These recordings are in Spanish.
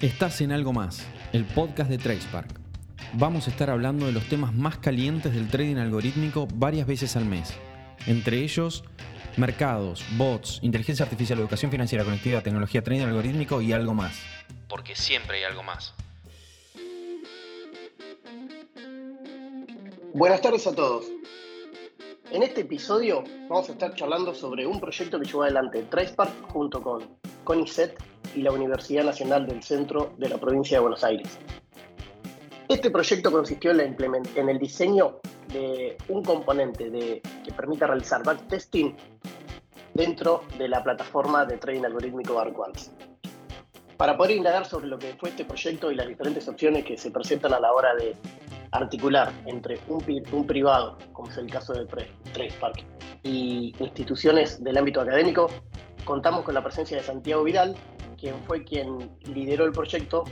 Estás en algo más, el podcast de TracePark. Vamos a estar hablando de los temas más calientes del trading algorítmico varias veces al mes. Entre ellos, mercados, bots, inteligencia artificial, educación financiera, conectividad, tecnología, trading algorítmico y algo más. Porque siempre hay algo más. Buenas tardes a todos. En este episodio vamos a estar charlando sobre un proyecto que llevó adelante TracePark junto con CONICET y la Universidad Nacional del Centro de la provincia de Buenos Aires. Este proyecto consistió en, el diseño de un componente de, que permita realizar backtesting dentro de la plataforma de trading algorítmico ARQuants. Para poder indagar sobre lo que fue este proyecto y las diferentes opciones que se presentan a la hora de articular entre un, un privado, como es el caso de TracePark, y instituciones del ámbito académico, contamos con la presencia de Santiago Vidal, quien fue quien lideró el proyecto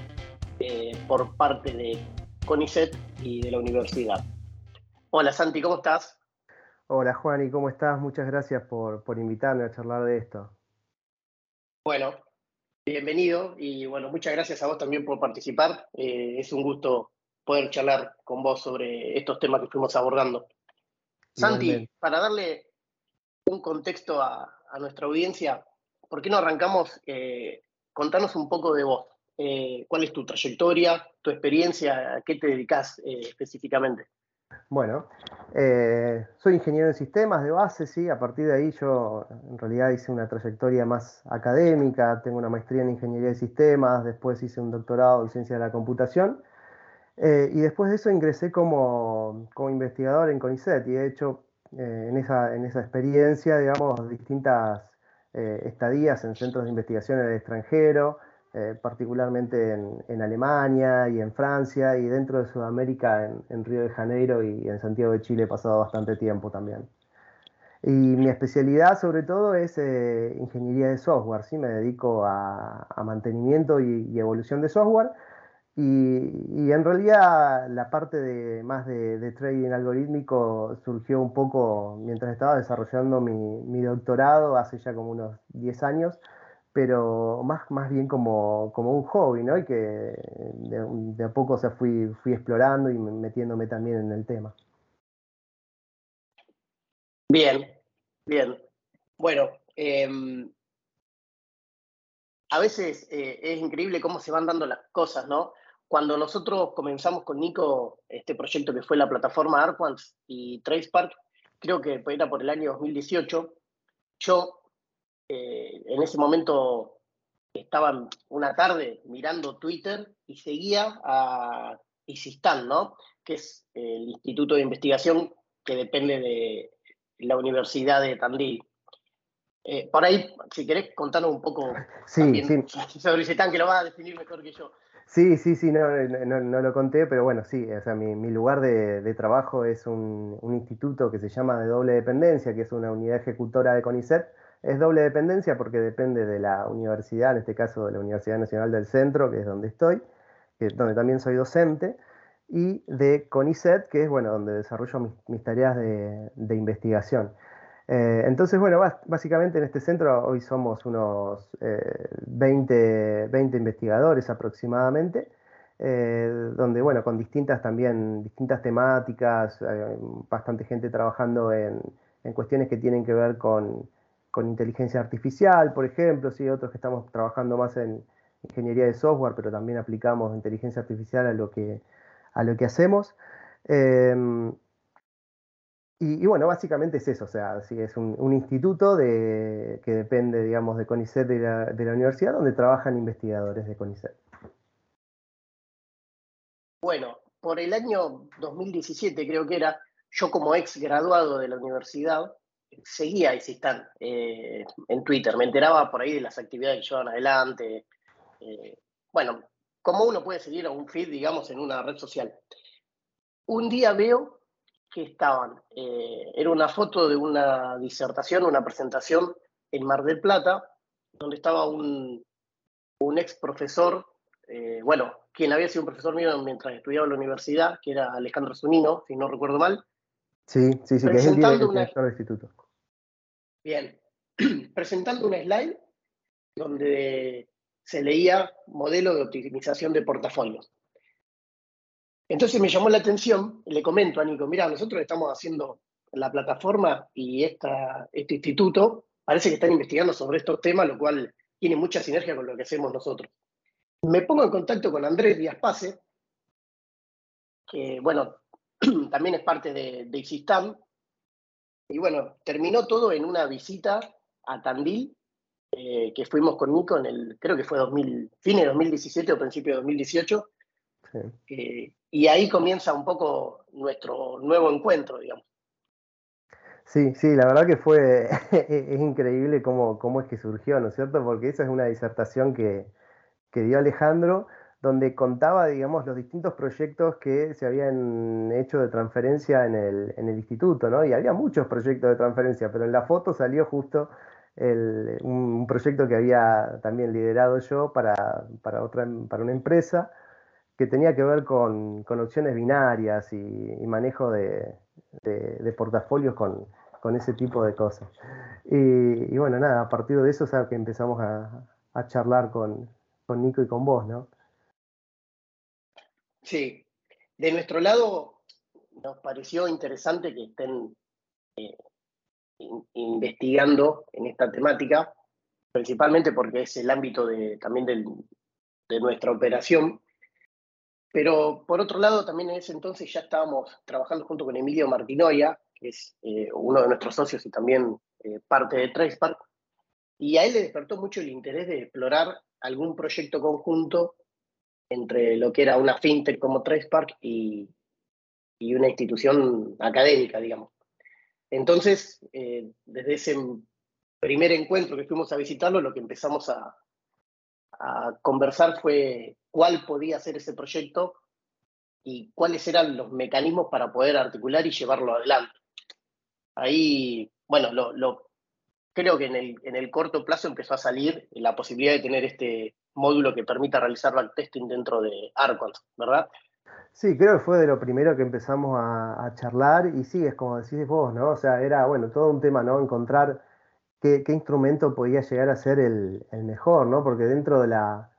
eh, por parte de CONICET y de la universidad. Hola Santi, ¿cómo estás? Hola Juan, ¿y cómo estás? Muchas gracias por, invitarme a charlar de esto. Bueno, bienvenido y bueno, muchas gracias a vos también por participar. Eh, es un gusto poder charlar con vos sobre estos temas que fuimos abordando. Santi, para darle un contexto a, nuestra audiencia, ¿por qué no arrancamos eh, contanos un poco de vos. Eh, ¿Cuál es tu trayectoria, tu experiencia? ¿A qué te dedicas eh, específicamente? Bueno, eh, soy ingeniero en sistemas de base, sí. A partir de ahí yo en realidad hice una trayectoria más académica. Tengo una maestría en ingeniería de sistemas, después hice un doctorado en ciencia de la computación. y después de eso ingresé como, como investigador en CONICET y he hecho en, esa, en esa experiencia, digamos, distintas eh, estadías en centros de investigación en el extranjero, eh, particularmente en, Alemania y en Francia y dentro de Sudamérica en, Río de Janeiro y en Santiago de Chile he pasado bastante tiempo también. Y mi especialidad sobre todo es eh, ingeniería de software, ¿sí? me dedico a, mantenimiento y, evolución de software y, en realidad la parte de, más de, trading algorítmico surgió un poco mientras estaba desarrollando mi, doctorado hace ya como unos 10 años, pero más, más bien como, como un hobby, ¿no? Y que de, a poco se fui, fui explorando y metiéndome también en el tema. Bien, bien. Bueno, em, a veces eh, es increíble cómo se van dando las cosas, ¿no? Cuando nosotros comenzamos con Nico este proyecto que fue la plataforma Arquans y TracePark, creo que era por el año 2018, yo eh, en ese momento estaba una tarde mirando Twitter y seguía a ISISTAN, ¿no? que es el instituto de investigación que depende de la Universidad de Tandil. Eh, por ahí, si querés contarnos un poco sí, también sobre ISISTAN, que lo va a definir mejor que yo. Sí, sí, sí, no, no, lo conté, pero bueno, sí, o sea, mi, lugar de, trabajo es un, instituto que se llama de doble dependencia, que es una unidad ejecutora de CONICET. Es doble dependencia porque depende de la universidad, en este caso de la Universidad Nacional del Centro, que es donde estoy, donde también soy docente, y de CONICET, que es bueno, donde desarrollo mis, tareas de investigación. Eh, entonces, bueno, básicamente en este centro hoy somos unos 20, eh, 20, investigadores aproximadamente, eh, donde, bueno, con distintas también, distintas temáticas, bastante gente trabajando en, cuestiones que tienen que ver con, inteligencia artificial, por ejemplo, sí, otros que estamos trabajando más en ingeniería de software, pero también aplicamos inteligencia artificial a lo que, a lo que hacemos. Y, bueno, básicamente es eso, o sea, es un, instituto de, que depende, digamos, de CONICET de la, universidad, donde trabajan investigadores de CONICET. Bueno, por el año 2017 creo que era, yo como ex graduado de la universidad, seguía ISISTAN eh, en Twitter, me enteraba por ahí de las actividades que llevan adelante. Eh, bueno, como uno puede seguir a un feed, digamos, en una red social. Un día veo que estaban. Eh, era una foto de una disertación, una presentación en Mar del Plata, donde estaba un, un ex profesor, eh, bueno, quien había sido un profesor mío mientras estudiaba en la universidad, que era Alejandro Zunino, si no recuerdo mal. Sí, sí, sí, que es el director del instituto. Bien, presentando una slide donde se leía modelo de optimización de portafolios. Entonces me llamó la atención, le comento a Nico, mira, nosotros estamos haciendo la plataforma y esta, este instituto parece que están investigando sobre estos temas, lo cual tiene mucha sinergia con lo que hacemos nosotros. Me pongo en contacto con Andrés Díaz Pase, que bueno, también es parte de, de y bueno, terminó todo en una visita a Tandil, eh, que fuimos con Nico en el, creo que fue 2000, fin de 2017 o principio de 2018, eh, y ahí comienza un poco nuestro nuevo encuentro, digamos. Sí, sí, la verdad que fue, es increíble cómo, cómo es que surgió, ¿no es cierto? Porque esa es una disertación que, que dio Alejandro, donde contaba, digamos, los distintos proyectos que se habían hecho de transferencia en el, en el instituto, ¿no? Y había muchos proyectos de transferencia, pero en la foto salió justo el, un proyecto que había también liderado yo para, para, otra, para una empresa que tenía que ver con, con opciones binarias y, manejo de, de, portafolios con, con, ese tipo de cosas. Y, bueno, nada, a partir de eso es que empezamos a, a charlar con, con, Nico y con vos, ¿no? Sí, de nuestro lado nos pareció interesante que estén eh, in, investigando en esta temática, principalmente porque es el ámbito de, también del, de nuestra operación pero por otro lado, también en ese entonces ya estábamos trabajando junto con Emilio Martinoia, que es eh, uno de nuestros socios y también eh, parte de Tracepark, y a él le despertó mucho el interés de explorar algún proyecto conjunto entre lo que era una fintech como Tracepark y, y una institución académica, digamos. Entonces, eh, desde ese primer encuentro que fuimos a visitarlo, lo que empezamos a, a conversar fue cuál podía ser ese proyecto y cuáles eran los mecanismos para poder articular y llevarlo adelante. Ahí, bueno, lo, lo, creo que en el, en el, corto plazo empezó a salir la posibilidad de tener este módulo que permita realizar backtesting dentro de Arcons, ¿verdad? Sí, creo que fue de lo primero que empezamos a, a, charlar y sí, es como decís vos, ¿no? O sea, era, bueno, todo un tema, ¿no? Encontrar qué, instrumento podía llegar a ser el, mejor, ¿no? Porque dentro de, la,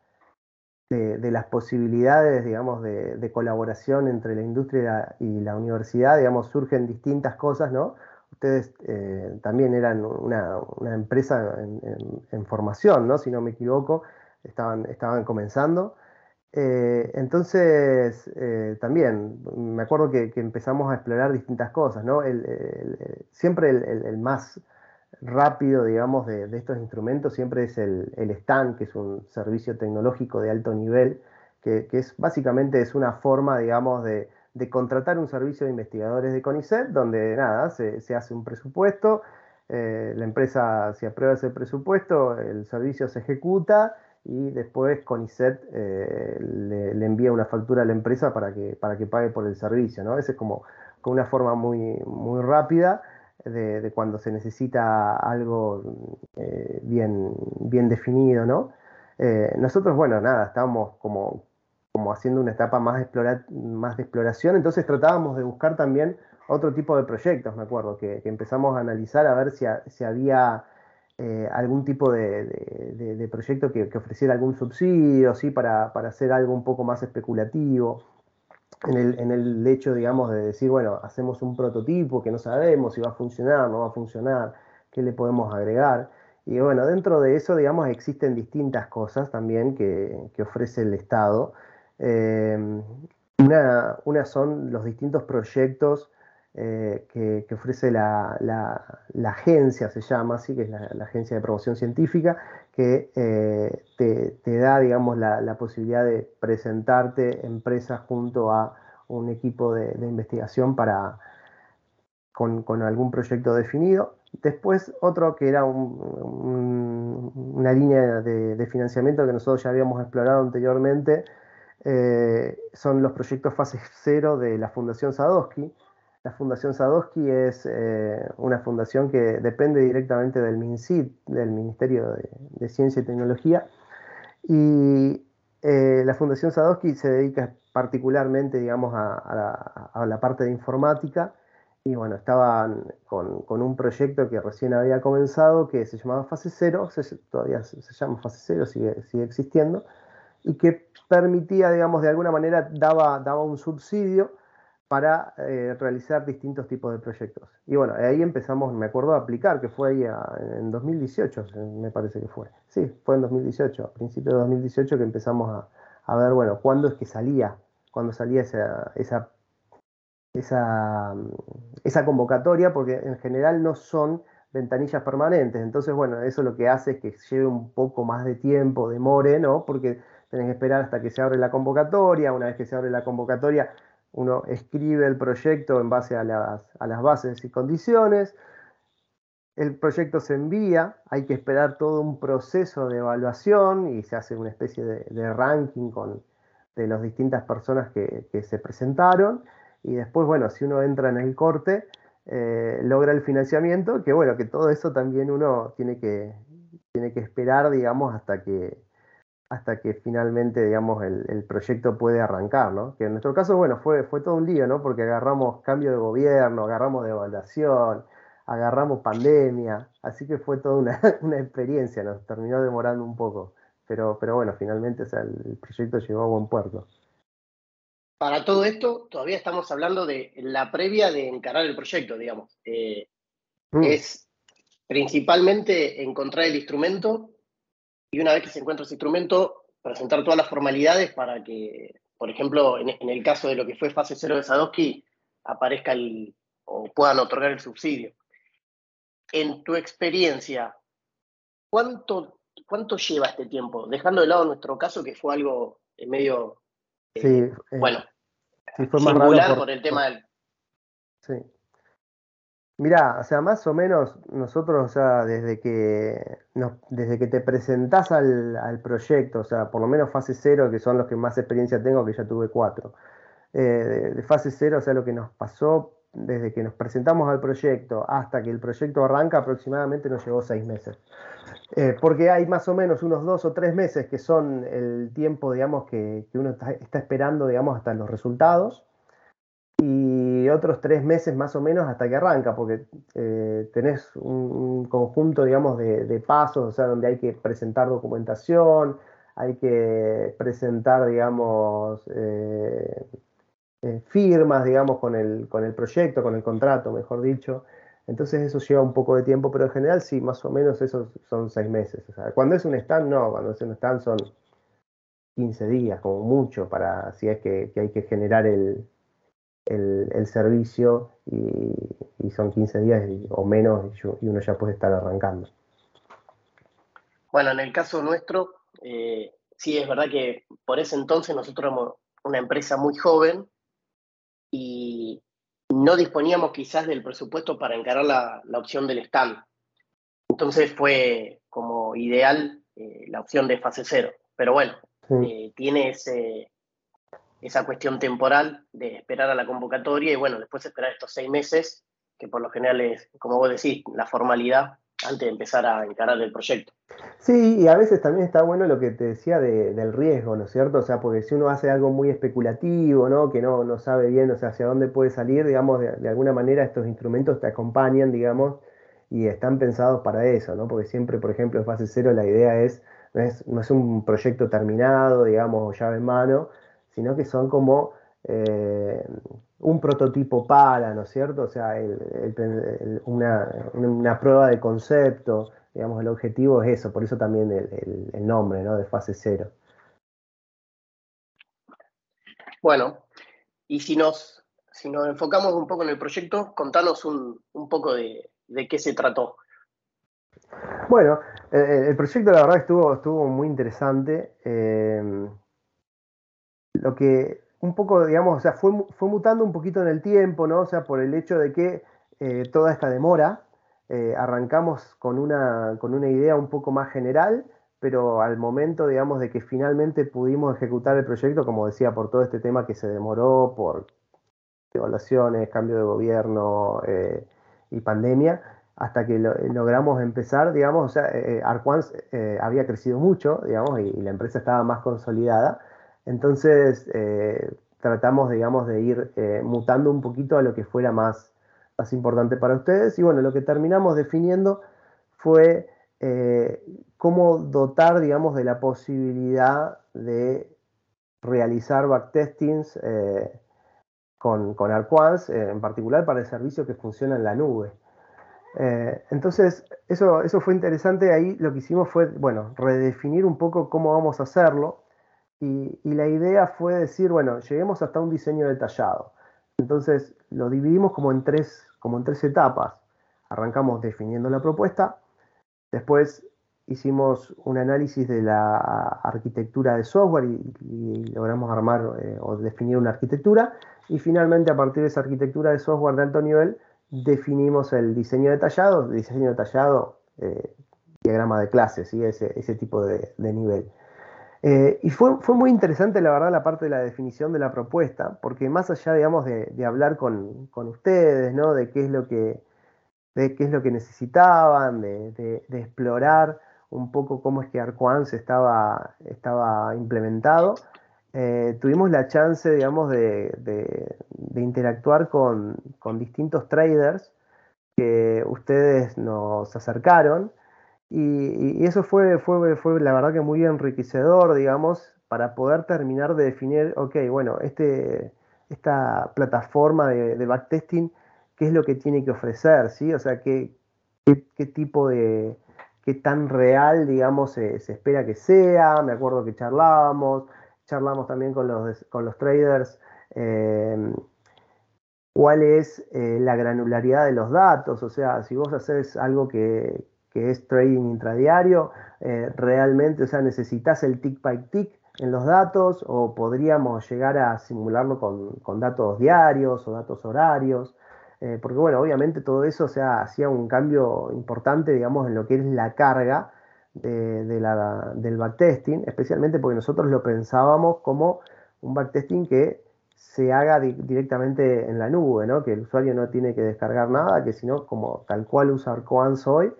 de, las posibilidades, digamos, de, colaboración entre la industria y la universidad, digamos, surgen distintas cosas, ¿no? Ustedes eh, también eran una, una empresa en, formación, ¿no? Si no me equivoco, estaban, estaban comenzando. Eh, entonces, eh, también me acuerdo que, empezamos a explorar distintas cosas, ¿no? Siempre el, más rápido, digamos, de, estos instrumentos siempre es el, el STAN, que es un servicio tecnológico de alto nivel, que, que es básicamente es una forma, digamos, de, de, contratar un servicio de investigadores de CONICET, donde nada, se, se hace un presupuesto, eh, la empresa se aprueba ese presupuesto, el servicio se ejecuta y después CONICET eh, le, le, envía una factura a la empresa para que, para que pague por el servicio, ¿no? Esa es como, como una forma muy, muy rápida de, cuando se necesita algo eh, bien, bien definido, ¿no? Eh, nosotros, bueno, nada, estábamos como, como haciendo una etapa más de, más de exploración, entonces tratábamos de buscar también otro tipo de proyectos, me acuerdo, que, empezamos a analizar a ver si había eh, algún tipo de, de, de proyecto que, que, ofreciera algún subsidio, ¿sí? para, para hacer algo un poco más especulativo en el, hecho, digamos, de decir, bueno, hacemos un prototipo que no sabemos si va a funcionar, no va a funcionar, qué le podemos agregar. Y bueno, dentro de eso, digamos, existen distintas cosas también que, ofrece el Estado. Eh, una, una, son los distintos proyectos eh, que, ofrece la, agencia, se llama así, que es la Agencia de Promoción Científica, que eh, te, da, digamos, la, posibilidad de presentarte empresas junto a un equipo de, investigación para, con, algún proyecto definido. Después otro que era un, un, una línea de, de, financiamiento que nosotros ya habíamos explorado anteriormente, eh, son los proyectos fase cero de la Fundación Sadowski, la Fundación Sadowski es eh, una fundación que depende directamente del MINCID, del Ministerio de, de Ciencia y Tecnología, y eh, la Fundación Sadowski se dedica particularmente, digamos, a, a, la, a, la, parte de informática y bueno, estaban con, un proyecto que recién había comenzado que se llamaba Fase Cero, todavía se, llama Fase Cero, sigue, sigue existiendo, y que permitía, digamos, de alguna manera daba, daba un subsidio para eh, realizar distintos tipos de proyectos. Y bueno, ahí empezamos, me acuerdo, a aplicar, que fue ahí en 2018, me parece que fue. Sí, fue en 2018, a principios de 2018 que empezamos a, a ver, bueno, cuándo es que salía, cuándo salía esa, esa, esa, esa convocatoria, porque en general no son ventanillas permanentes. Entonces, bueno, eso lo que hace es que lleve un poco más de tiempo, demore, ¿no? Porque tenés que esperar hasta que se abre la convocatoria, una vez que se abre la convocatoria, uno escribe el proyecto en base a las, bases y condiciones, el proyecto se envía, hay que esperar todo un proceso de evaluación y se hace una especie de, ranking con, de las distintas personas que, se presentaron. Y después, bueno, si uno entra en el corte, eh, logra el financiamiento, que bueno, que todo eso también uno tiene que, tiene que esperar, digamos, hasta que, hasta que finalmente, digamos, el, proyecto puede arrancar, ¿no? Que en nuestro caso, bueno, fue, fue todo un lío, ¿no? Porque agarramos cambio de gobierno, agarramos de evaluación, agarramos pandemia, así que fue toda una, experiencia, nos terminó demorando un poco, pero, pero bueno, finalmente el proyecto llegó a buen puerto. Para todo esto, todavía estamos hablando de la previa de encarar el proyecto, digamos. Eh, mm. Es principalmente encontrar el instrumento y una vez que se encuentra ese instrumento, presentar todas las formalidades para que, por ejemplo, en, en el caso de lo que fue fase cero de Sadowski, aparezca el, o puedan otorgar el subsidio en tu experiencia, ¿cuánto, ¿cuánto lleva este tiempo? Dejando de lado nuestro caso, que fue algo medio, eh, sí, eh, bueno, fue singular por, el tema del... Sí. Mirá, o sea, más o menos nosotros, o sea, desde que, desde que te presentás al, proyecto, o sea, por lo menos fase cero, que son los que más experiencia tengo, que ya tuve cuatro, eh, de, fase cero, o sea, lo que nos pasó desde que nos presentamos al proyecto hasta que el proyecto arranca, aproximadamente nos llevó seis meses. Eh, porque hay más o menos unos dos o tres meses que son el tiempo, digamos, que, uno está, esperando, digamos, hasta los resultados. Y otros tres meses más o menos hasta que arranca, porque eh, tenés un, conjunto, digamos, de, pasos, o sea, donde hay que presentar documentación, hay que presentar, digamos, eh, eh, firmas, digamos, con el, con el proyecto, con el contrato, mejor dicho. Entonces eso lleva un poco de tiempo, pero en general sí, más o menos esos son seis meses. cuando es un stand, no, cuando es un stand son 15 días, como mucho, para si es que, hay que generar el, el, servicio y, son 15 días o menos y, uno ya puede estar arrancando. Bueno, en el caso nuestro, eh, sí es verdad que por ese entonces nosotros éramos una empresa muy joven y no disponíamos quizás del presupuesto para encarar la, opción del stand. Entonces fue como ideal eh, la opción de fase cero. Pero bueno, eh, tiene ese, esa cuestión temporal de esperar a la convocatoria y bueno, después esperar estos seis meses, que por lo general es, como vos decís, la formalidad antes de empezar a encarar el proyecto. Sí, y a veces también está bueno lo que te decía del riesgo, ¿no es cierto? O sea, porque si uno hace algo muy especulativo, ¿no? Que no, no sabe bien, o sea, hacia dónde puede salir, digamos, de, alguna manera estos instrumentos te acompañan, digamos, y están pensados para eso, ¿no? Porque siempre, por ejemplo, en fase cero la idea es, no es, no es un proyecto terminado, digamos, o llave en mano, sino que son como eh, un prototipo para, ¿no es cierto? O sea, una, prueba de concepto, digamos, el objetivo es eso, por eso también el, nombre, ¿no? De fase cero. Bueno, y si nos, si nos enfocamos un poco en el proyecto, contanos un, poco de, qué se trató. Bueno, eh, el proyecto la verdad estuvo, estuvo muy interesante. Eh, lo que un poco, digamos, o sea, fue, fue mutando un poquito en el tiempo, ¿no? O sea, por el hecho de que eh, toda esta demora, eh, arrancamos con una, con una idea un poco más general, pero al momento, digamos, de que finalmente pudimos ejecutar el proyecto, como decía, por todo este tema que se demoró, por evaluaciones, cambio de gobierno eh, y pandemia, hasta que logramos empezar, digamos, o sea, Arquans había crecido mucho, digamos, y la empresa estaba más consolidada. Entonces, eh, tratamos, digamos, de ir eh, mutando un poquito a lo que fuera más, más importante para ustedes. Y bueno, lo que terminamos definiendo fue eh, cómo dotar, digamos, de la posibilidad de realizar backtestings con, con Arquans, en particular para el servicio que funciona en la nube. entonces, eso, eso fue interesante. Ahí lo que hicimos fue, bueno, redefinir un poco cómo vamos a hacerlo. Y, la idea fue decir, bueno, lleguemos hasta un diseño detallado. Entonces, lo dividimos como en tres, como en tres etapas. Arrancamos definiendo la propuesta, después hicimos un análisis de la arquitectura de software y, logramos armar eh, o definir una arquitectura. Y finalmente, a partir de esa arquitectura de software de alto nivel, definimos el diseño detallado, diseño detallado, eh, diagrama de clases, ¿sí? ese, ese tipo de, nivel. Eh, y fue, fue, muy interesante, la verdad, la parte de la definición de la propuesta, porque más allá, digamos, de, hablar con, con, ustedes, ¿no? De qué es lo que, de qué es lo que necesitaban, de, de explorar un poco cómo es que Arquans estaba, estaba implementado. Eh, tuvimos la chance, digamos, de, interactuar con, distintos traders que ustedes nos acercaron y, eso fue, fue, fue, la verdad que muy enriquecedor, digamos, para poder terminar de definir, ok, bueno, este, esta plataforma de, backtesting, ¿qué es lo que tiene que ofrecer? ¿sí? O sea, qué, qué tipo de, qué tan real, digamos, se, espera que sea. Me acuerdo que charlábamos, charlamos también con los, con los traders. Em, cuál es eh, la granularidad de los datos, o sea, si vos haces algo que, es trading intradiario, eh, realmente, o sea, necesitas el tick by tick en los datos o podríamos llegar a simularlo con, con datos diarios o datos horarios. Eh, porque bueno, obviamente todo eso o sea, hacía un cambio importante, digamos, en lo que es la carga del backtesting, especialmente porque nosotros lo pensábamos como un backtesting que se haga directamente en la nube, ¿no? que el usuario no tiene que descargar nada, que sino como tal cual usa Arcoans hoy,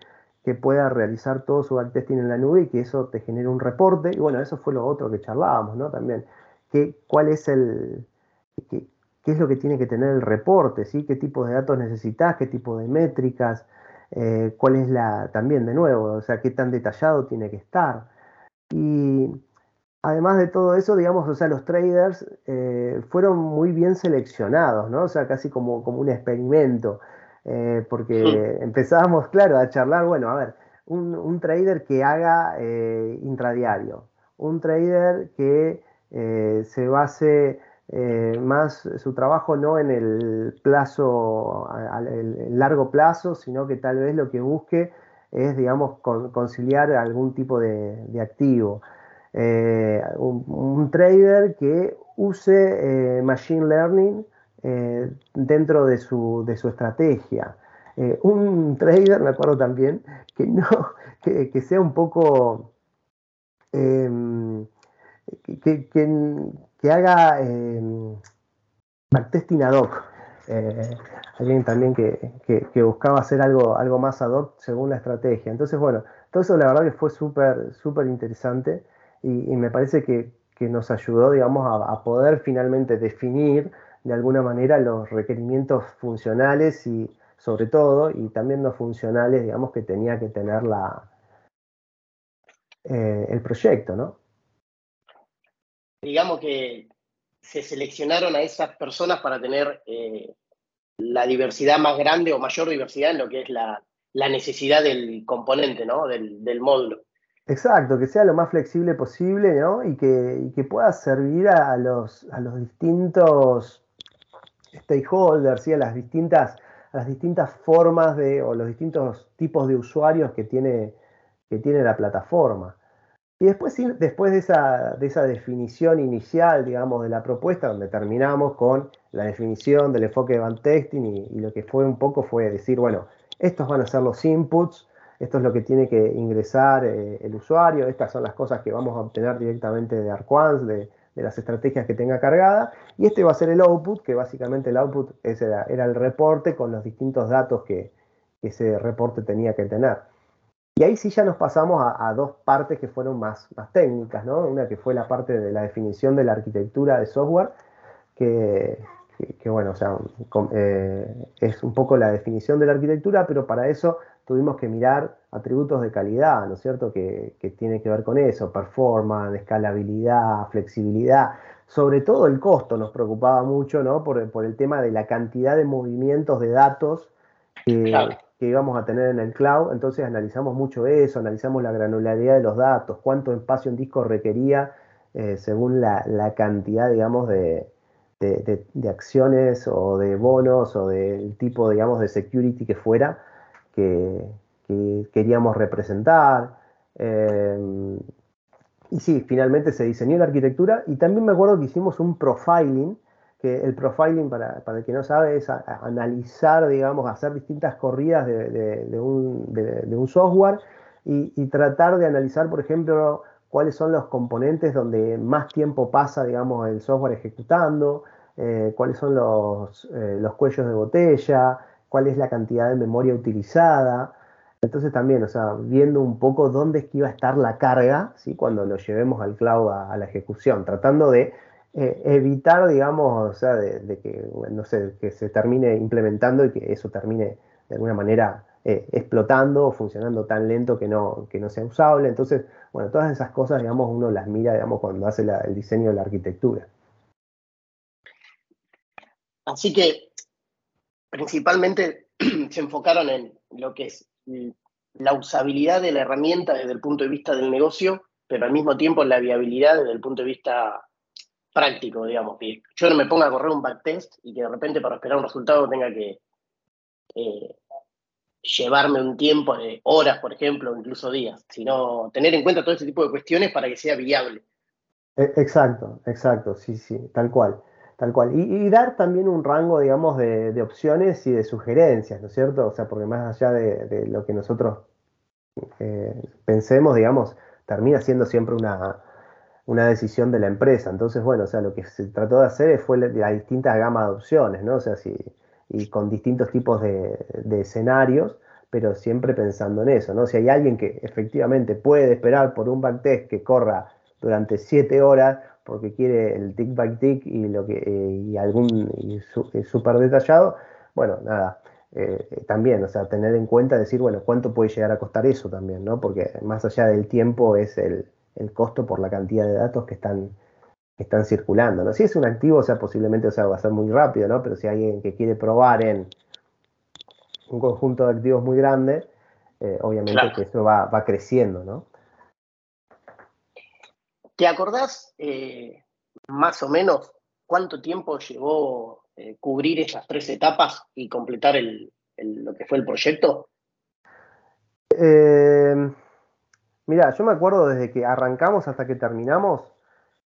que pueda realizar todo su backtesting en la nube y que eso te genere un reporte. Y bueno, eso fue lo otro que charlábamos, ¿no? También, que, ¿cuál es el, qué es lo que tiene que tener el reporte, ¿sí? qué tipo de datos necesitas, qué tipo de métricas, eh, cuál es la, también de nuevo, o sea, qué tan detallado tiene que estar. Y además de todo eso, digamos, o sea, los traders eh, fueron muy bien seleccionados, ¿no? O sea, casi como, como un experimento, eh, porque empezábamos, claro, a charlar, bueno, a ver, un, trader que haga intradiario, un trader que se base eh, más su trabajo no en el plazo, el largo plazo, sino que tal vez lo que busque es, digamos, conciliar algún tipo de, activo. Eh, un, trader que use eh, Machine Learning dentro de su, de su estrategia. un trader, me acuerdo también, que, no, que, sea un poco... Em, que, que haga eh, backtesting ad hoc. Eh, alguien también que, buscaba hacer algo, algo más ad hoc según la estrategia. Entonces, bueno, todo eso la verdad que fue súper, súper interesante y, me parece que, nos ayudó, digamos, a, poder finalmente definir de alguna manera los requerimientos funcionales y sobre todo, y también no funcionales, digamos, que tenía que tener la, eh, el proyecto, ¿no? digamos que se seleccionaron a esas personas para tener eh, la diversidad más grande o mayor diversidad en lo que es la, necesidad del componente, ¿no? Del, módulo. Exacto, que sea lo más flexible posible, ¿no? Y que, pueda servir a los, a los distintos stakeholders, y a las distintas, a las distintas formas de, o los distintos tipos de usuarios que tiene, que tiene la plataforma. Y después, después de, esa, de esa definición inicial, digamos, de la propuesta, donde terminamos con la definición del enfoque de backtesting y, y lo que fue un poco fue decir, bueno, estos van a ser los inputs, esto es lo que tiene que ingresar eh, el usuario, estas son las cosas que vamos a obtener directamente de Arquans, de, las estrategias que tenga cargada, y este va a ser el output, que básicamente el output era, el reporte con los distintos datos que ese reporte tenía que tener. Y ahí sí ya nos pasamos a, dos partes que fueron más, más técnicas, ¿no? Una que fue la parte de la definición de la arquitectura de software, que que, bueno, o sea, eh, es un poco la definición de la arquitectura, pero para eso tuvimos que mirar atributos de calidad, ¿no es cierto?, que, que tiene que ver con eso, performance, escalabilidad, flexibilidad, sobre todo el costo nos preocupaba mucho, ¿no?, por, por el tema de la cantidad de movimientos de datos que, que íbamos a tener en el cloud, entonces analizamos mucho eso, analizamos la granularidad de los datos, cuánto espacio en disco requería eh, según la, cantidad, digamos, de, acciones o de bonos o del tipo, digamos, de security que fuera que, queríamos representar. Eh, y sí, finalmente se diseñó la arquitectura y también me acuerdo que hicimos un profiling, que el profiling, para, el que no sabe, es analizar, digamos, hacer distintas corridas de, un, software y, y, tratar de analizar, por ejemplo, cuáles son los componentes donde más tiempo pasa, digamos, el software ejecutando, eh, cuáles son los, eh, los, cuellos de botella, cuál es la cantidad de memoria utilizada. Entonces también, o sea, viendo un poco dónde es que iba a estar la carga, ¿sí? cuando lo llevemos al cloud a, la ejecución, tratando de eh, evitar, digamos, o sea, de, que, no sé, que se termine implementando y que eso termine de alguna manera explotando o funcionando tan lento que no, que no sea usable. Entonces, bueno, todas esas cosas, digamos, uno las mira, digamos, cuando hace el diseño de la arquitectura. Así que principalmente se enfocaron en lo que es la usabilidad de la herramienta desde el punto de vista del negocio, pero al mismo tiempo la viabilidad desde el punto de vista práctico, digamos, que yo no me ponga a correr un backtest y que de repente para esperar un resultado tenga que eh, llevarme un tiempo de horas, por ejemplo, incluso días, sino tener en cuenta todo ese tipo de cuestiones para que sea viable. E, exacto, exacto, sí, sí, tal cual, tal cual. Y, dar también un rango, digamos, de, opciones y de sugerencias, ¿no es cierto? O sea, porque más allá de, lo que nosotros eh, pensemos, digamos, termina siendo siempre una, una decisión de la empresa. Entonces, bueno, o sea, lo que se trató de hacer fue la distinta gama de opciones, ¿no? O sea, si y con distintos tipos de, escenarios, pero siempre pensando en eso, ¿no? Si hay alguien que efectivamente puede esperar por un backtest que corra durante siete horas porque quiere el tick by tick y lo que y algún y súper detallado, bueno, nada, eh, también, o sea, tener en cuenta, decir, bueno, cuánto puede llegar a costar eso también, ¿no? Porque más allá del tiempo es el, el costo por la cantidad de datos que están están circulando. ¿no? Si es un activo, o sea, posiblemente o sea, va a ser muy rápido, ¿no? Pero si hay alguien que quiere probar en un conjunto de activos muy grande, eh, obviamente que eso va, creciendo, ¿no? ¿Te acordás eh, más o menos cuánto tiempo llevó eh, cubrir esas tres etapas y completar lo que fue el proyecto? mira, yo me acuerdo desde que arrancamos hasta que terminamos,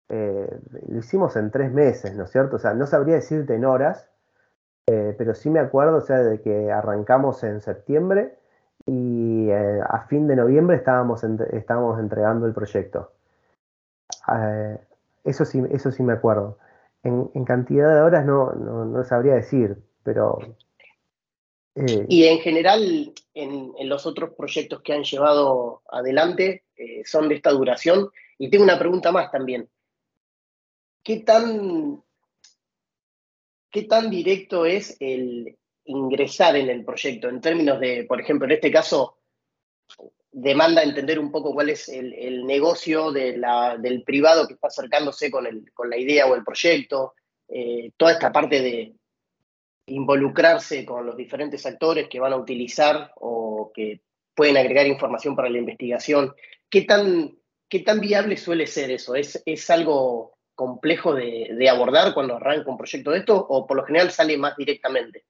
eh, lo hicimos en tres meses, ¿no es cierto? O sea, no sabría decirte en horas, eh, pero sí me acuerdo, o sea, de que arrancamos en septiembre y eh, a fin de noviembre estábamos entregando el proyecto. Eso, sí, eso sí me acuerdo. En, cantidad de horas no, no, sabría decir, pero... y en general, en, los otros proyectos que han llevado adelante, son de esta duración. Y tengo una pregunta más también. ¿qué tan, qué tan directo es el ingresar en el proyecto en términos de, por ejemplo, en este caso, demanda entender un poco cuál es el, negocio del privado que está acercándose con, la idea o el proyecto, eh, toda esta parte de involucrarse con los diferentes actores que van a utilizar o que pueden agregar información para la investigación. ¿Qué tan, qué tan viable suele ser eso? ¿Es, es algo complejo de, abordar cuando arranca un proyecto de esto o por lo general sale más directamente?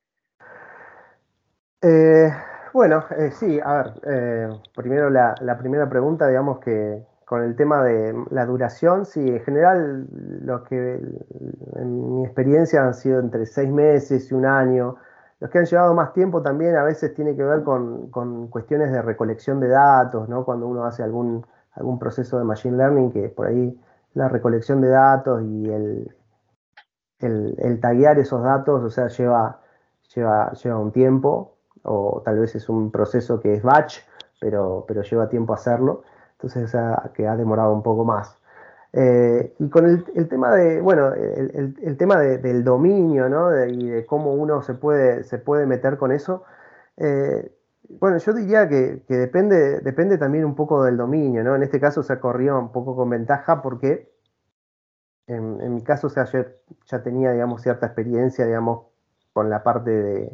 Eh, bueno, eh, sí, a ver, eh, primero la, primera pregunta, digamos que con el tema de la duración, sí, en general lo que en mi experiencia han sido entre seis meses y un año. Los que han llevado más tiempo también a veces tiene que ver con, cuestiones de recolección de datos, ¿no? Cuando uno hace algún, algún proceso de machine learning que por ahí la recolección de datos y el, el, taguear esos datos, o sea, lleva, lleva, lleva un tiempo, o tal vez es un proceso que es batch, pero, pero lleva tiempo hacerlo, entonces sea, que ha demorado un poco más. Eh, y con el, tema de, bueno, el, tema del dominio, ¿no? y de cómo uno se puede, se puede meter con eso, eh, bueno, yo diría que, depende, depende también un poco del dominio, ¿no? En este caso se corrió un poco con ventaja porque en, mi caso, o ya tenía, digamos, cierta experiencia, digamos, con la parte de,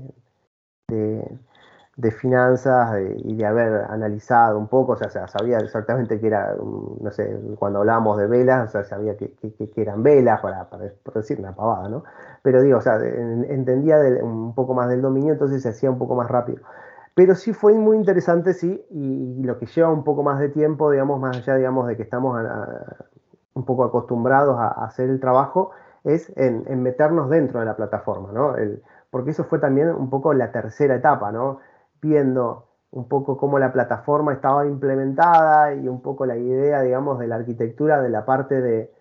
de, finanzas y de haber analizado un poco, o sea, sabía exactamente que era, no sé, cuando hablábamos de velas, o sea, sabía que, eran velas, para, para, decir una pavada, ¿no? Pero digo, o sea, entendía un poco más del dominio, entonces se hacía un poco más rápido. Pero sí fue muy interesante, sí, y, lo que lleva un poco más de tiempo, digamos, más allá, digamos, de que estamos un poco acostumbrados a, hacer el trabajo, es en, meternos dentro de la plataforma, ¿no? Porque eso fue también un poco la tercera etapa, ¿no? Viendo un poco cómo la plataforma estaba implementada y un poco la idea, digamos, de la arquitectura de la parte de,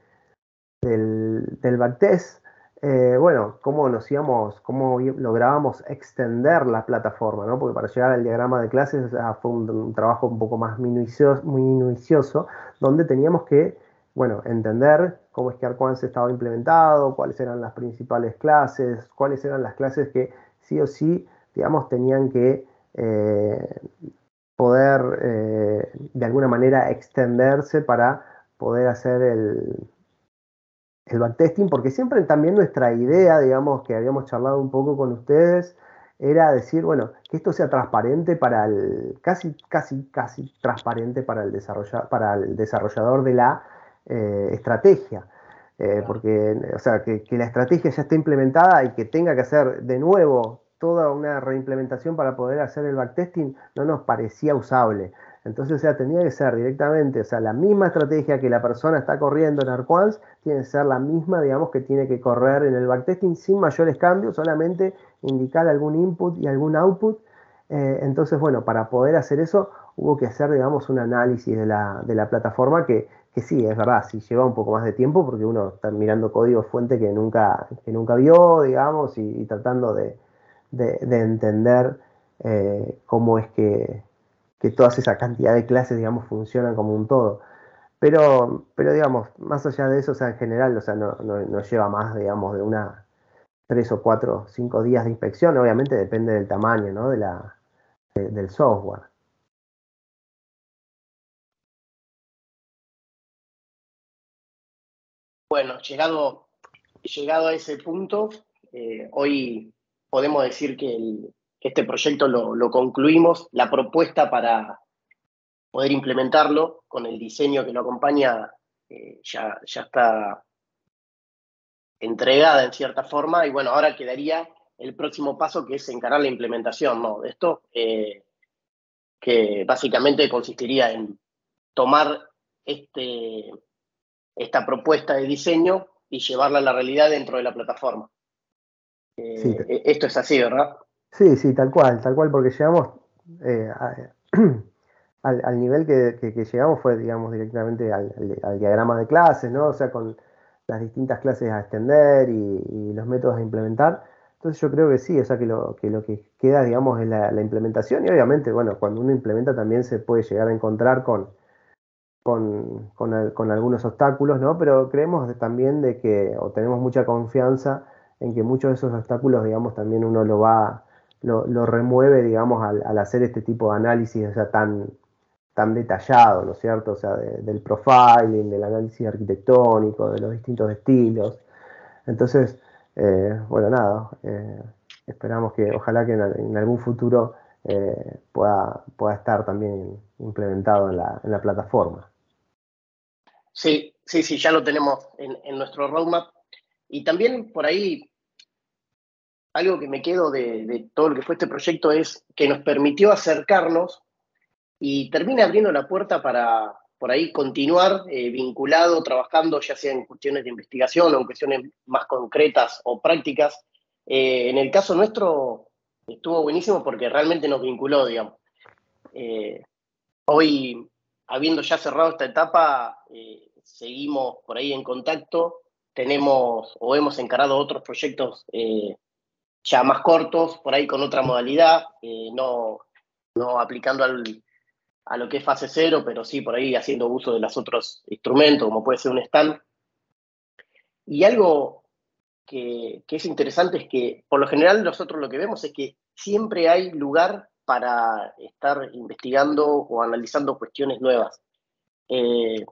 del, del backtest, eh, bueno, cómo nos íbamos, cómo lográbamos extender la plataforma, ¿no? Porque para llegar al diagrama de clases fue un, trabajo un poco más minucioso, minucioso, donde teníamos que, bueno, entender cómo es que Arquance estaba implementado, cuáles eran las principales clases, cuáles eran las clases que sí o sí, digamos, tenían que eh, poder eh, de alguna manera extenderse para poder hacer el, el backtesting, porque siempre también nuestra idea, digamos, que habíamos charlado un poco con ustedes, era decir, bueno, que esto sea transparente para el, casi, casi, casi transparente para el, desarrollador, para el desarrollador de la eh, estrategia. Eh, porque, o sea, que, que, la estrategia ya esté implementada y que tenga que hacer de nuevo toda una reimplementación para poder hacer el backtesting no nos parecía usable. Entonces, o sea, tenía que ser directamente, o sea, la misma estrategia que la persona está corriendo en Arquans, tiene que ser la misma, digamos, que tiene que correr en el backtesting sin mayores cambios, solamente indicar algún input y algún output. Eh, entonces, bueno, para poder hacer eso, hubo que hacer, digamos, un análisis de la, de la plataforma que, que, sí, es verdad, sí lleva un poco más de tiempo porque uno está mirando código fuente que nunca, que nunca vio, digamos, y, tratando de, de, entender eh, cómo es que que toda esa cantidad de clases, digamos, funcionan como un todo. Pero, pero digamos, más allá de eso, o sea, en general, o sea, no, no, lleva más, digamos, de una tres o cuatro, cinco días de inspección. Obviamente depende del tamaño, ¿no? De la, del software. Bueno, llegado, llegado a ese punto, eh, hoy podemos decir que este proyecto lo, concluimos. La propuesta para poder implementarlo con el diseño que lo acompaña eh, ya, ya está entregada en cierta forma y bueno, ahora quedaría el próximo paso que es encarar la implementación ¿no? de esto, eh, que básicamente consistiría en tomar este, esta propuesta de diseño y llevarla a la realidad dentro de la plataforma. Eh, esto es así, ¿verdad? Sí, sí, tal cual, tal cual, porque llegamos eh, al, nivel que, llegamos fue, digamos, directamente al, diagrama de clases, ¿no? O sea, con las distintas clases a extender y, los métodos a implementar. Entonces yo creo que sí, o sea, que lo que, lo que queda, digamos, es la, implementación y obviamente, bueno, cuando uno implementa también se puede llegar a encontrar con, con, con algunos obstáculos, ¿no? Pero creemos también de que, o tenemos mucha confianza en que muchos de esos obstáculos, digamos, también uno lo va lo, remueve, digamos, al, hacer este tipo de análisis o sea, tan, tan detallado, ¿no es cierto? O sea, del profiling, del análisis arquitectónico, de los distintos estilos. Entonces, eh, bueno, nada, eh, esperamos que ojalá que en, algún futuro eh, pueda, pueda estar también implementado en la, en la, plataforma. Sí, sí, sí, ya lo tenemos en, en nuestro roadmap. Y también por ahí algo que me quedo de, todo lo que fue este proyecto es que nos permitió acercarnos y termina abriendo la puerta para por ahí continuar eh, vinculado, trabajando, ya sea en cuestiones de investigación o en cuestiones más concretas o prácticas. Eh, en el caso nuestro estuvo buenísimo porque realmente nos vinculó, digamos. Eh, hoy, habiendo ya cerrado esta etapa, seguimos por ahí en contacto, tenemos o hemos encarado otros proyectos ya más cortos, por ahí con otra modalidad, eh, no, no aplicando a lo que es fase cero, pero sí por ahí haciendo uso de los otros instrumentos, como puede ser un stand. Y algo que, es interesante es que, por lo general, nosotros lo que vemos es que siempre hay lugar para estar investigando o analizando cuestiones nuevas. Eh,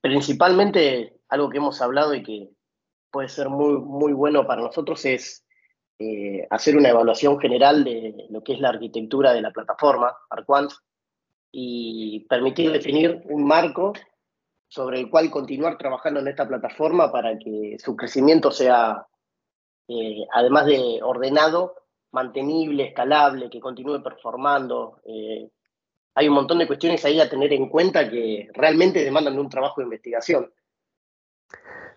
principalmente, algo que hemos hablado y que puede ser muy, muy bueno para nosotros es eh, hacer una evaluación general de lo que es la arquitectura de la plataforma Arquant y permitir definir un marco sobre el cual continuar trabajando en esta plataforma para que su crecimiento sea, eh, además de ordenado, mantenible, escalable, que continúe performando. Eh, hay un montón de cuestiones ahí a tener en cuenta que realmente demandan un trabajo de investigación.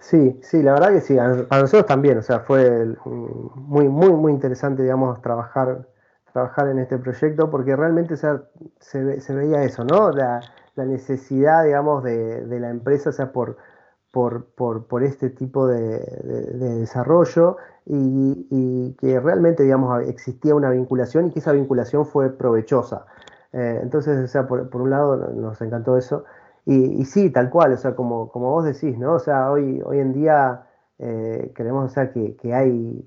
Sí, sí, la verdad que sí, para nosotros también, o sea, fue muy, muy, muy interesante, digamos, trabajar, trabajar en este proyecto porque realmente se, veía eso, ¿no? La, necesidad, digamos, de, la empresa, o sea, por, por, este tipo de, desarrollo y, que realmente, digamos, existía una vinculación y que esa vinculación fue provechosa. Eh, entonces, o sea, por, por un lado nos encantó eso. Y, sí, tal cual, o sea, como, como vos decís, ¿no? O sea, hoy, hoy en día eh, o sea, que, hay,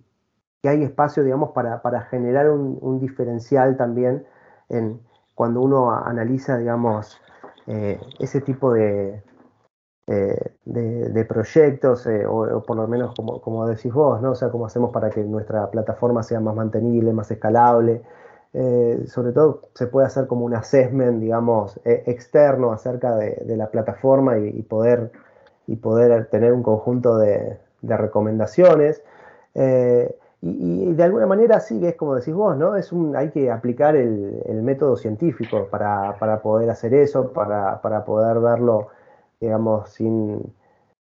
que hay espacio, digamos, para, generar un, diferencial también en, cuando uno analiza, digamos, eh, ese tipo de, eh, de, proyectos, o, por lo menos como, como decís vos, ¿no? O sea, cómo hacemos para que nuestra plataforma sea más mantenible, más escalable, eh, sobre todo se puede hacer como un assessment, digamos, e, externo acerca de, la plataforma y, poder, y poder tener un conjunto de, recomendaciones. Eh, y, de alguna manera sí que es como decís vos, ¿no? Es hay que aplicar el, método científico para, poder hacer eso, para, poder verlo, digamos, sin,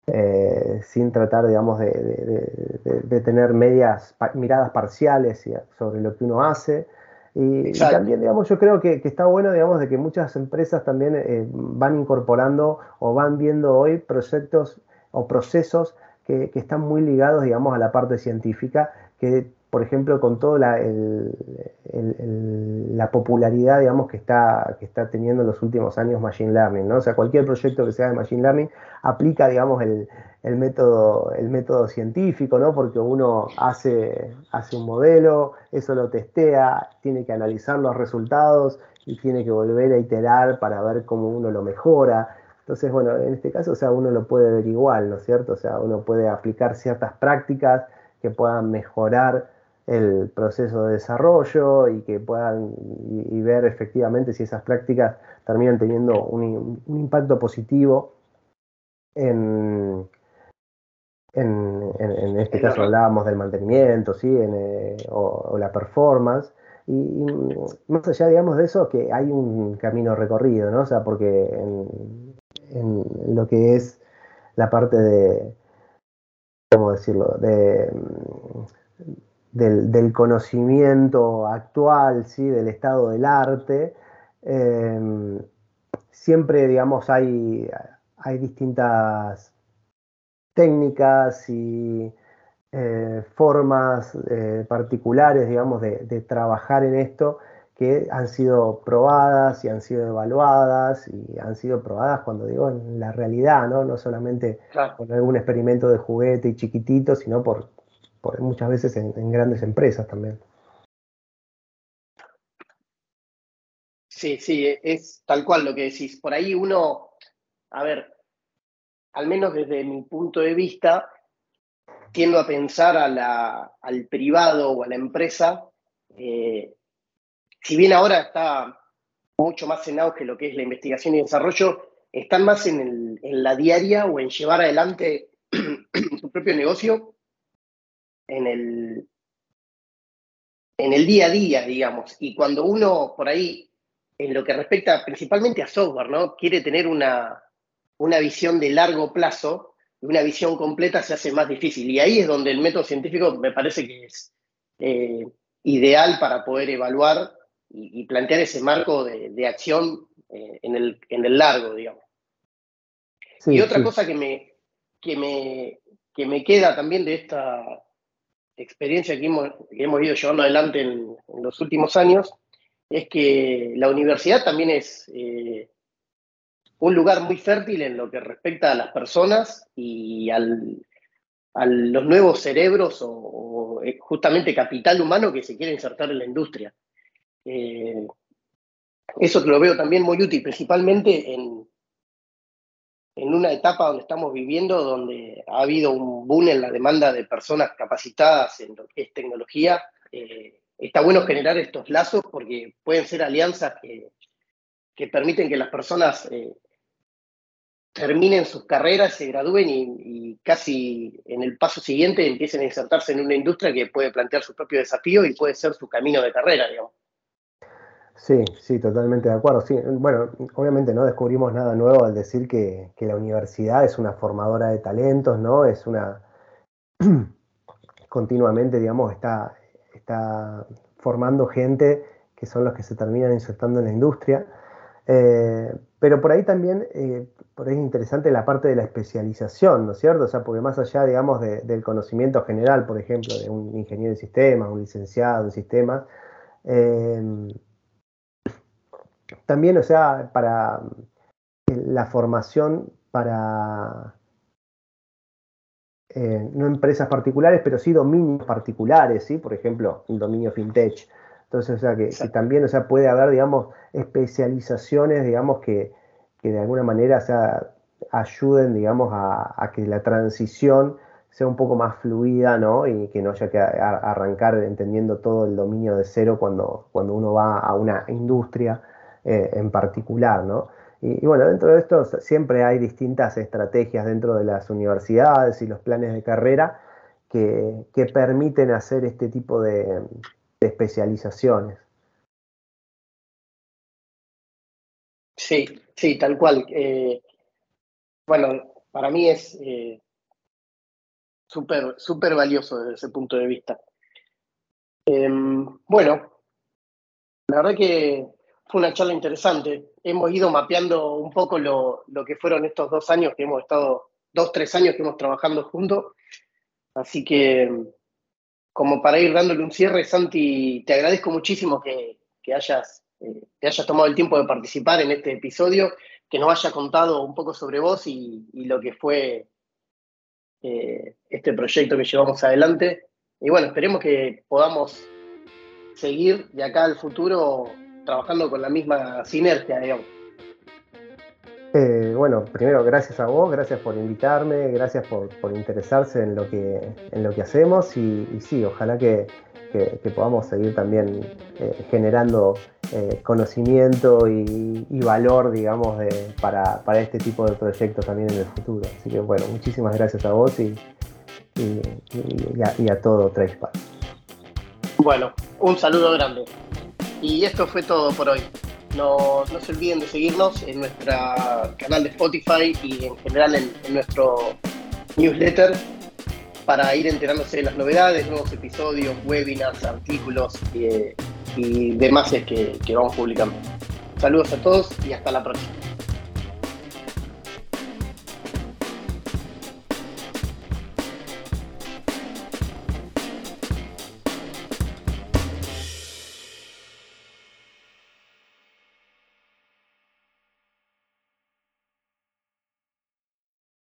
eh, sin tratar, digamos, de, tener medias, miradas parciales sobre lo que uno hace. Y, también, digamos, yo creo que, está bueno, digamos, de que muchas empresas también eh, van incorporando o van viendo hoy proyectos o procesos que, están muy ligados, digamos, a la parte científica, que, por ejemplo, con toda la, la popularidad, digamos, que está, que está teniendo en los últimos años Machine Learning, ¿no? O sea, cualquier proyecto que sea de Machine Learning aplica, digamos, el, método, el método científico, ¿no? Porque uno hace, hace un modelo, eso lo testea, tiene que analizar los resultados y tiene que volver a iterar para ver cómo uno lo mejora. Entonces, bueno, en este caso, o sea, uno lo puede ver igual, ¿no es cierto? O sea, uno puede aplicar ciertas prácticas que puedan mejorar el proceso de desarrollo y que puedan y, ver efectivamente si esas prácticas terminan teniendo un, un impacto positivo en, en, este caso hablábamos del mantenimiento, ¿sí? Eh, o, la performance. Y, más allá, digamos, de eso, que hay un camino recorrido, ¿no? O sea, porque en, lo que es la parte de, ¿cómo decirlo?, de, del, conocimiento actual, ¿sí? Del estado del arte, eh, siempre, digamos, hay, hay distintas técnicas y eh, formas eh, particulares, digamos, de, trabajar en esto que han sido probadas y han sido evaluadas y han sido probadas cuando digo en la realidad, no, no solamente con algún experimento de juguete y chiquitito, sino por, muchas veces en, grandes empresas también. Sí, sí, es tal cual lo que decís. Por ahí uno, a ver, al menos desde mi punto de vista, tiendo a pensar al privado o a la empresa, eh, si bien ahora está mucho más en auge lo que es la investigación y desarrollo, están más en, la diaria o en llevar adelante su propio negocio en el, en el día a día, digamos. Y cuando uno por ahí, en lo que respecta principalmente a software, ¿no? Quiere tener una, una visión de largo plazo y una visión completa se hace más difícil. Y ahí es donde el método científico me parece que es eh, ideal para poder evaluar y, plantear ese marco de, acción eh, en, el, en, el, largo, digamos. y otra cosa que me, que, me, que me queda también de esta experiencia que hemos, ido llevando adelante en, en los últimos años es que la universidad también es eh, un lugar muy fértil en lo que respecta a las personas y al, a los nuevos cerebros o, eh, justamente capital humano que se quiere insertar en la industria. Eh, eso lo veo también muy útil, principalmente en, en una etapa donde estamos viviendo, donde ha habido un boom en la demanda de personas capacitadas en lo que es tecnología. Eh, está bueno generar estos lazos porque pueden ser alianzas que, que permiten que las personas terminen sus carreras, se gradúen y, casi en el paso siguiente empiecen a insertarse en una industria que puede plantear su propio desafío y puede ser su camino de carrera, digamos. Sí, sí, totalmente de acuerdo. Sí, bueno, obviamente no descubrimos nada nuevo al decir que, la universidad es una formadora de talentos, ¿no? Es una continuamente, digamos, está, está formando gente que son los que se terminan insertando en la industria. Eh, pero por ahí también, eh, por ahí es interesante la parte de la especialización, ¿no es cierto? O sea, porque más allá, digamos, del conocimiento general, por ejemplo, de un ingeniero de sistemas, un licenciado en sistemas, em, también, o sea, para eh, la formación para no empresas particulares, pero sí dominios particulares, ¿sí? Por ejemplo, un dominio fintech entonces, o sea, que, también, o sea, puede haber, digamos, especializaciones, digamos, que, de alguna manera, ayuden, digamos, a, que la transición sea un poco más fluida, ¿no? Y que no haya que arrancar entendiendo todo el dominio de cero cuando, cuando uno va a una industria eh, en particular, ¿no? Y, bueno, dentro de esto siempre hay distintas estrategias dentro de las universidades y los planes de carrera que permiten hacer este tipo de, especializaciones. Sí, sí, tal cual. Eh, bueno, para mí es eh, súper valioso desde ese punto de vista. Em, bueno, la verdad que fue una charla interesante. Hemos ido mapeando un poco lo, que fueron estos dos años que hemos estado, dos, tres años que hemos trabajando juntos. Así que como para ir dándole un cierre, Santi, te agradezco muchísimo que, hayas, eh, te hayas tomado el tiempo de participar en este episodio, que nos haya contado un poco sobre vos y, lo que fue eh, este proyecto que llevamos adelante. Y bueno, esperemos que podamos seguir de acá al futuro trabajando con la misma sinergia, digamos. Eh, bueno, primero gracias a vos, gracias por invitarme, gracias por, interesarse en lo que, en lo que hacemos y, sí, ojalá que, podamos seguir también eh, generando eh, conocimiento y, valor, digamos, para, este tipo de proyectos también en el futuro. Así que bueno, muchísimas gracias a vos y, a, todo Tracepack. Bueno, un saludo grande. Y esto fue todo por hoy. No, se olviden de seguirnos en nuestro canal de Spotify y en general en, nuestro newsletter para ir enterándose de las novedades, nuevos episodios, webinars, artículos y demás que, que vamos publicando. Saludos a todos y hasta la próxima.